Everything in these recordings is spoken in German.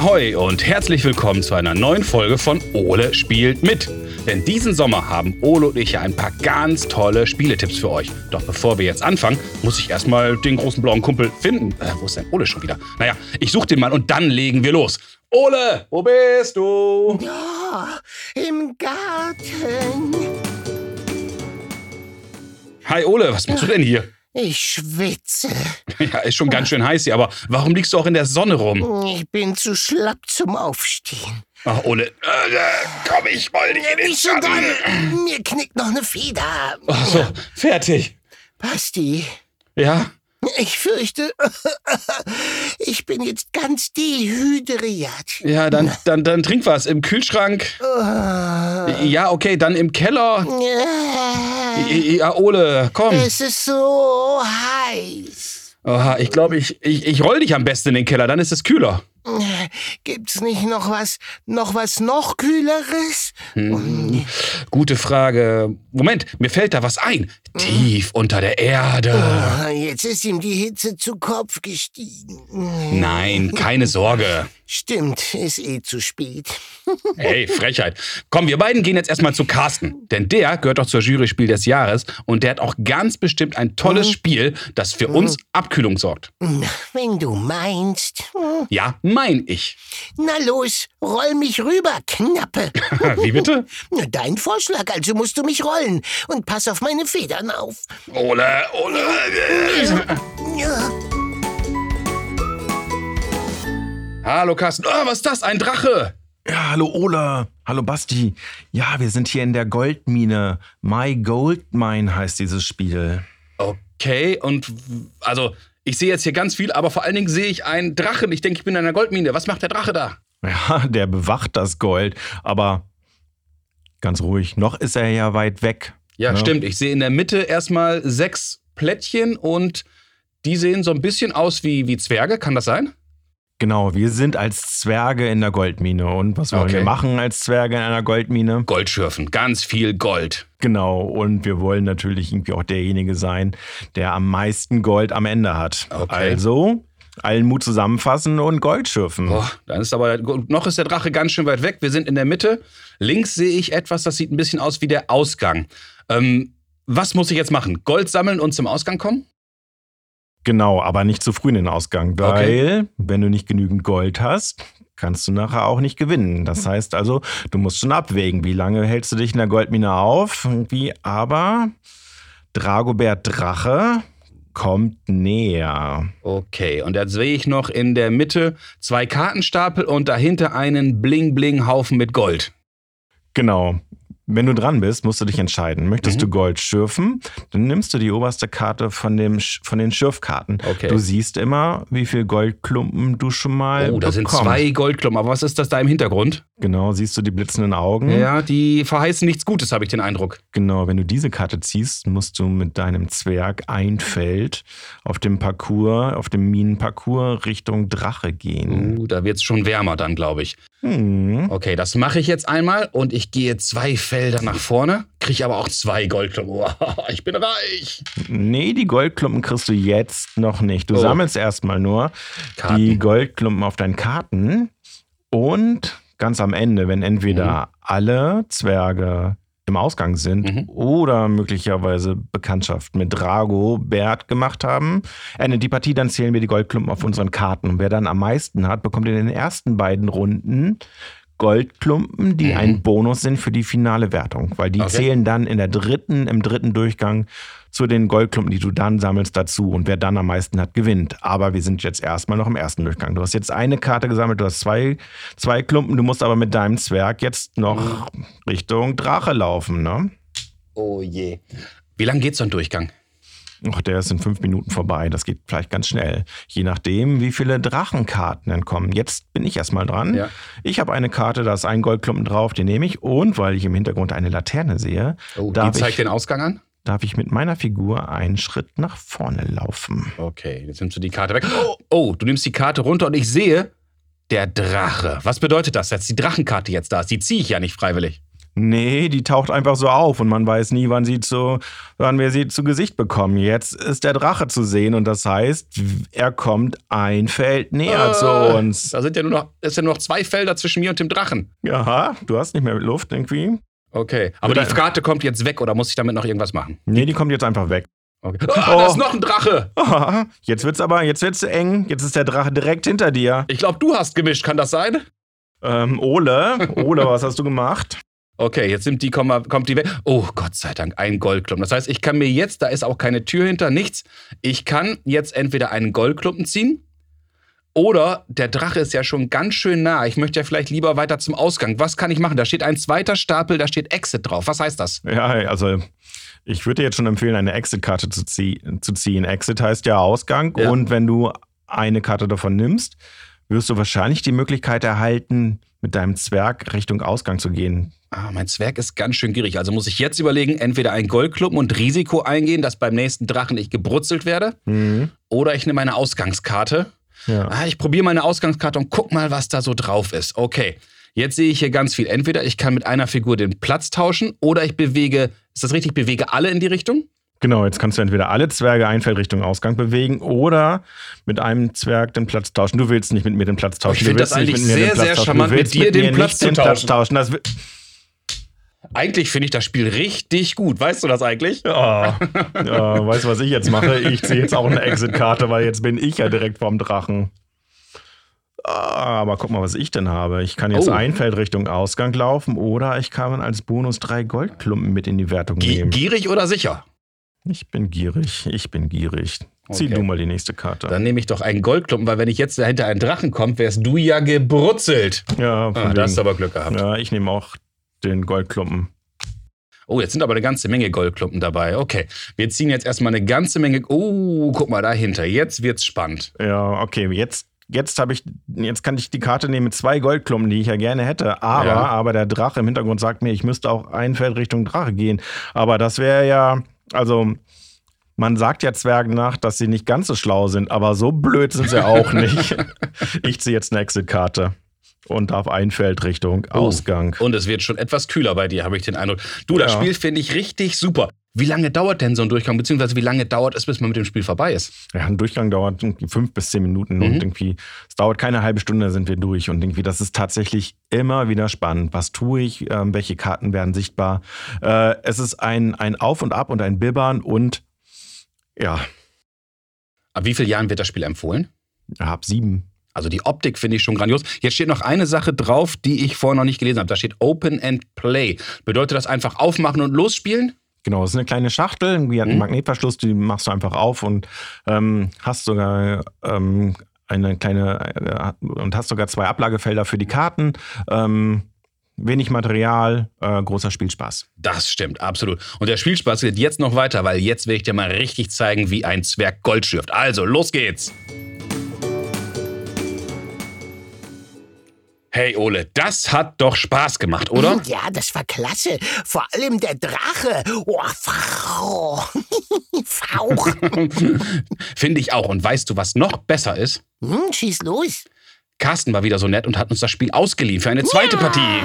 Ahoi und herzlich willkommen zu einer neuen Folge von Ole spielt mit. Denn diesen Sommer haben Ole und ich ja ein paar ganz tolle Spieletipps für euch. Doch bevor wir jetzt anfangen, muss ich erstmal den großen blauen Kumpel finden. Äh, wo ist denn Ole schon wieder? Naja, ich suche den mal und dann legen wir los. Ole, wo bist du? Ja, im Garten. Hi Ole, was machst du denn hier? Ich schwitze. Ja, ist schon ganz schön heiß hier, aber warum liegst du auch in der Sonne rum? Ich bin zu schlapp zum Aufstehen. Ach, Ole, äh, komm, ich wollte dich in den Wie schon Schatten. dann? Mir knickt noch eine Feder. Ach so, fertig. Basti, Ja? ich fürchte, ich bin jetzt ganz dehydriert. Ja, dann, dann, dann trink was. Im Kühlschrank. Äh, Ja, okay, dann im Keller. äh, Ja, Ole, komm. Es ist so heiß. Aha, ich glaube, ich, ich, ich roll dich am besten in den Keller, dann ist es kühler. Gibt's nicht noch was, noch was noch kühleres? Hm, gute Frage. Moment, mir fällt da was ein. Tief unter der Erde. Ah, Jetzt ist ihm die Hitze zu Kopf gestiegen. Nein, keine Sorge. Stimmt, ist eh zu spät. Hey, Frechheit. Komm, wir beiden gehen jetzt erstmal zu Carsten. Denn der gehört doch zur Jury Spiel des Jahres und der hat auch ganz bestimmt ein tolles Spiel, das für uns Abkühlung sorgt. Wenn du meinst. Hm, Ja, mein ich. Na los, roll mich rüber, Knappe. Wie bitte? Na, Dein Vorschlag, also musst du mich rollen. Und pass auf meine Federn auf. Ole, Ole. Hallo Carsten. Oh, was ist das? Ein Drache. Ja, hallo Ola. Hallo Basti. Ja, wir sind hier in der Goldmine. My Gold Mine heißt dieses Spiel. Okay, und also ich sehe jetzt hier ganz viel, aber vor allen Dingen sehe ich einen Drachen. Ich denke, ich bin in einer Goldmine. Was macht der Drache da? Ja, der bewacht das Gold. Aber ganz ruhig, noch ist er ja weit weg. Ja, Ja. stimmt. Ich sehe in der Mitte erstmal sechs Plättchen und die sehen so ein bisschen aus wie, wie Zwerge. Kann das sein? Genau, wir sind als Zwerge in der Goldmine. Und was wollen Okay. wir machen als Zwerge in einer Goldmine? Gold schürfen. Ganz viel Gold. Genau, und wir wollen natürlich irgendwie auch derjenige sein, der am meisten Gold am Ende hat. Okay. Also, allen Mut zusammenfassen und Gold schürfen. Boah, dann ist aber noch ist der Drache ganz schön weit weg. Wir sind in der Mitte. Links sehe ich etwas, das sieht ein bisschen aus wie der Ausgang. Ähm, was muss ich jetzt machen? Gold sammeln und zum Ausgang kommen? Genau, aber nicht zu früh in den Ausgang, weil Okay. wenn du nicht genügend Gold hast, kannst du nachher auch nicht gewinnen. Das heißt also, du musst schon abwägen, wie lange hältst du dich in der Goldmine auf, irgendwie, aber Dragobert Drache kommt näher. Okay, und jetzt sehe ich noch in der Mitte zwei Kartenstapel und dahinter einen Bling-Bling-Haufen mit Gold. Genau. Wenn du dran bist, musst du dich entscheiden. Möchtest Mhm. du Gold schürfen, dann nimmst du die oberste Karte von, dem, von den Schürfkarten. Okay. Du siehst immer, wie viel Goldklumpen du schon mal Oh, da sind bekommst. zwei Goldklumpen. Aber was ist das da im Hintergrund? Genau, siehst du die blitzenden Augen? Ja, die verheißen nichts Gutes, habe ich den Eindruck. Genau, wenn du diese Karte ziehst, musst du mit deinem Zwerg ein Feld auf dem Parcours, auf dem Minenparcours Richtung Drache gehen. Uh, da wird es schon wärmer dann, glaube ich. Hm. Okay, das mache ich jetzt einmal und ich gehe zwei Felder nach vorne, kriege aber auch zwei Goldklumpen. Oh, ich bin reich. Nee, die Goldklumpen kriegst du jetzt noch nicht. Du Oh. sammelst erstmal nur Karten. die Goldklumpen auf deinen Karten und ganz am Ende, wenn entweder alle Zwerge im Ausgang sind Mhm. oder möglicherweise Bekanntschaft mit Drago, Bert gemacht haben, endet die Partie, dann zählen wir die Goldklumpen auf unseren Karten. Und wer dann am meisten hat, bekommt in den ersten beiden Runden Goldklumpen, die Mhm. ein Bonus sind für die finale Wertung, weil die Okay. zählen dann in der dritten, im dritten Durchgang zu den Goldklumpen, die du dann sammelst, dazu. Und wer dann am meisten hat, gewinnt. Aber wir sind jetzt erstmal noch im ersten Durchgang. Du hast jetzt eine Karte gesammelt, du hast zwei, zwei Klumpen, du musst aber mit deinem Zwerg jetzt noch Richtung Drache laufen, ne? Oh je. Wie lange geht so ein Durchgang? Och, der ist in fünf Minuten vorbei. Das geht vielleicht ganz schnell. Je nachdem, wie viele Drachenkarten entkommen. Jetzt bin ich erstmal dran. Ja. Ich habe eine Karte, da ist ein Goldklumpen drauf, den nehme ich. Und weil ich im Hintergrund eine Laterne sehe, Oh, die zeigt ich, den Ausgang an? darf ich mit meiner Figur einen Schritt nach vorne laufen. Okay, jetzt nimmst du die Karte weg. Oh, oh, du nimmst die Karte runter und ich sehe der Drache. Was bedeutet das, dass die Drachenkarte jetzt da ist? Die ziehe ich ja nicht freiwillig. Nee, die taucht einfach so auf und man weiß nie, wann, sie zu, wann wir sie zu Gesicht bekommen. Jetzt ist der Drache zu sehen und das heißt, er kommt ein Feld näher Äh, zu uns. Da sind ja nur noch, es sind nur noch zwei Felder zwischen mir und dem Drachen. Ja, du hast nicht mehr Luft irgendwie. Okay. Aber Oder- die Karte kommt jetzt weg oder muss ich damit noch irgendwas machen? Nee, die kommt jetzt einfach weg. Okay. Ah, da Oh. ist noch ein Drache. Ah, Jetzt wird's aber, jetzt wird's eng. Jetzt ist der Drache direkt hinter dir. Ich glaube, du hast gemischt, kann das sein? Ähm, Ole, Ole, was hast du gemacht? Okay, jetzt nimmt die, kommt, kommt die weg. Oh, Gott sei Dank, ein Goldklumpen. Das heißt, ich kann mir jetzt, da ist auch keine Tür hinter, nichts. Ich kann jetzt entweder einen Goldklumpen ziehen oder der Drache ist ja schon ganz schön nah. Ich möchte ja vielleicht lieber weiter zum Ausgang. Was kann ich machen? Da steht ein zweiter Stapel, da steht Exit drauf. Was heißt das? Ja, also ich würde dir jetzt schon empfehlen, eine Exit-Karte zu, zie zu ziehen. Exit heißt ja Ausgang Ja. und wenn du eine Karte davon nimmst, wirst du wahrscheinlich die Möglichkeit erhalten, mit deinem Zwerg Richtung Ausgang zu gehen. Ah, mein Zwerg ist ganz schön gierig. Also muss ich jetzt überlegen, entweder einen Goldklumpen und Risiko eingehen, dass beim nächsten Drachen ich gebrutzelt werde, Mhm. oder ich nehme eine Ausgangskarte. Ja. Ah, ich probiere meine Ausgangskarte und guck mal, was da so drauf ist. Okay, jetzt sehe ich hier ganz viel. Entweder ich kann mit einer Figur den Platz tauschen oder ich bewege, ist das richtig, bewege alle in die Richtung? Genau, jetzt kannst du entweder alle Zwerge ein Feld Richtung Ausgang bewegen oder mit einem Zwerg den Platz tauschen. Du willst nicht mit mir den Platz tauschen. Ich find Du willst das eigentlich mit den sehr, sehr tauschen. charmant, mit dir den mir Platz zu den tauschen. tauschen. Eigentlich finde ich das Spiel richtig gut. Weißt du das eigentlich? Ja, ja, weißt du, was ich jetzt mache? Ich ziehe jetzt auch eine Exit-Karte, weil jetzt bin ich ja direkt vorm Drachen. Ah, aber guck mal, was ich denn habe. Ich kann jetzt Oh. ein Feld Richtung Ausgang laufen oder ich kann als Bonus drei Goldklumpen mit in die Wertung Gi nehmen. gierig oder sicher? Ich bin gierig, ich bin gierig. Zieh Okay. du mal die nächste Karte. Dann nehme ich doch einen Goldklumpen, weil wenn ich jetzt dahinter einen Drachen kommt, wärst du ja gebrutzelt. ja, Ah, da hast du aber Glück gehabt. ja, ich nehme auch den Goldklumpen. Oh, jetzt sind aber eine ganze Menge Goldklumpen dabei. Okay, wir ziehen jetzt erstmal eine ganze Menge. Oh, guck mal dahinter. Jetzt wird's spannend. Ja, okay, jetzt, jetzt habe ich, jetzt kann ich die Karte nehmen mit zwei Goldklumpen, die ich ja gerne hätte. Aber, Ja. aber der Drache im Hintergrund sagt mir, ich müsste auch ein Feld Richtung Drache gehen. Aber das wäre ja, also man sagt ja Zwergen nach, dass sie nicht ganz so schlau sind, aber so blöd sind sie auch nicht. ich ziehe jetzt eine Exit-Karte und darf ein Feld Richtung Oh. Ausgang. Und es wird schon etwas kühler bei dir, habe ich den Eindruck. Du, das Ja. Spiel finde ich richtig super. Wie lange dauert denn so ein Durchgang, beziehungsweise wie lange dauert es, bis man mit dem Spiel vorbei ist? Ja, ein Durchgang dauert fünf bis zehn Minuten Mhm. und irgendwie, es dauert keine halbe Stunde, sind wir durch. Und irgendwie, das ist tatsächlich immer wieder spannend. Was tue ich? Ähm, welche Karten werden sichtbar? Äh, es ist ein, ein Auf und Ab und ein Bibbern und ja, Ab wie vielen Jahren wird das Spiel empfohlen? ab sieben. Also die Optik finde ich schon grandios. Jetzt steht noch eine Sache drauf, die ich vorher noch nicht gelesen habe. Da steht Open and Play. Bedeutet das einfach aufmachen und losspielen? Genau, es ist eine kleine Schachtel, irgendwie hat einen Mhm. Magnetverschluss, die machst du einfach auf und ähm, hast sogar ähm, eine kleine äh, und hast sogar zwei Ablagefelder für die Karten. Ähm, wenig Material, äh, großer Spielspaß. Das stimmt, absolut. Und der Spielspaß geht jetzt noch weiter, weil jetzt will ich dir mal richtig zeigen, wie ein Zwerg Gold schürft. Also, los geht's. Hey Ole, das hat doch Spaß gemacht, oder? Ja, das war klasse. Vor allem der Drache. Oh, Frau. Fauch. Finde ich auch. Und weißt du, was noch besser ist? Hm, schieß los. Carsten war wieder so nett und hat uns das Spiel ausgeliehen für eine zweite Partie.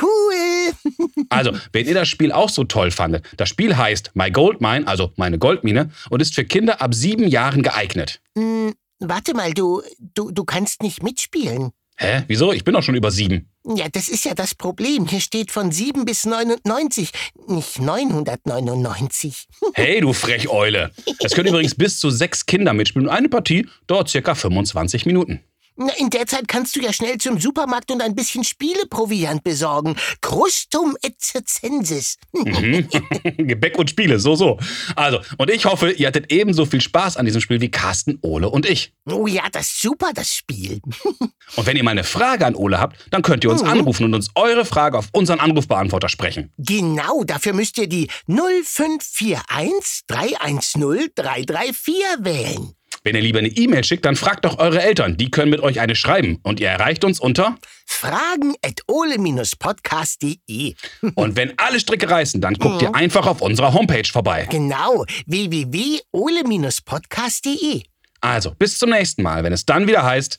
Cool. Also, wenn ihr das Spiel auch so toll fandet, das Spiel heißt My Gold Mine, also meine Goldmine, und ist für Kinder ab sieben Jahren geeignet. Hm, warte mal, du, du, du kannst nicht mitspielen. Hä? Wieso? Ich bin doch schon über sieben. Ja, das ist ja das Problem. Hier steht von 7 bis 99, nicht 999. Hey, du Frecheule. Es können übrigens bis zu sechs Kinder mitspielen und eine Partie dauert circa 25 Minuten. Na, in der Zeit kannst du ja schnell zum Supermarkt und ein bisschen Spieleproviant besorgen. Crustum et circensis. Mhm. Gebäck und Spiele, so, so. Also, und ich hoffe, ihr hattet ebenso viel Spaß an diesem Spiel wie Carsten, Ole und ich. Oh ja, das ist super, das Spiel. Und wenn ihr mal eine Frage an Ole habt, dann könnt ihr uns anrufen und uns eure Frage auf unseren Anrufbeantworter sprechen. Genau, dafür müsst ihr die 0541 310 334 wählen. Wenn ihr lieber eine E-Mail schickt, dann fragt doch eure Eltern. Die können mit euch eine schreiben. Und ihr erreicht uns unter. Fragen at ole-podcast.de. Und wenn alle Stricke reißen, dann guckt ihr einfach auf unserer Homepage vorbei. Genau, www.ole-podcast.de. Also, bis zum nächsten Mal, wenn es dann wieder heißt.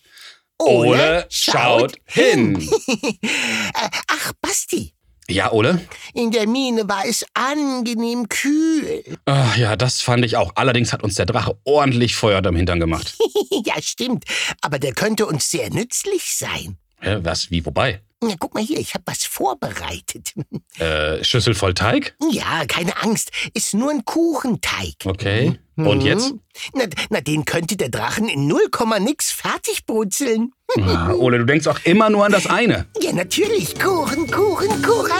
Ole schaut hin. Äh, Ach, Basti, Ja, Ole? In der Mine war es angenehm kühl. Ach, ja, das fand ich auch. Allerdings hat uns der Drache ordentlich Feuer am Hintern gemacht. ja, stimmt. Aber der könnte uns sehr nützlich sein. Hä, was, wie, wobei? Ja, guck mal hier, ich habe was vorbereitet. Äh, Schüssel voll Teig? Ja, keine Angst. Ist nur ein Kuchenteig. Okay. Und Mhm. jetzt? Na, na, den könnte der Drachen in 0, nix fertig brutzeln. Ah, Ole, du denkst auch immer nur an das eine. Ja, natürlich. Kuchen, Kuchen, Kuchen.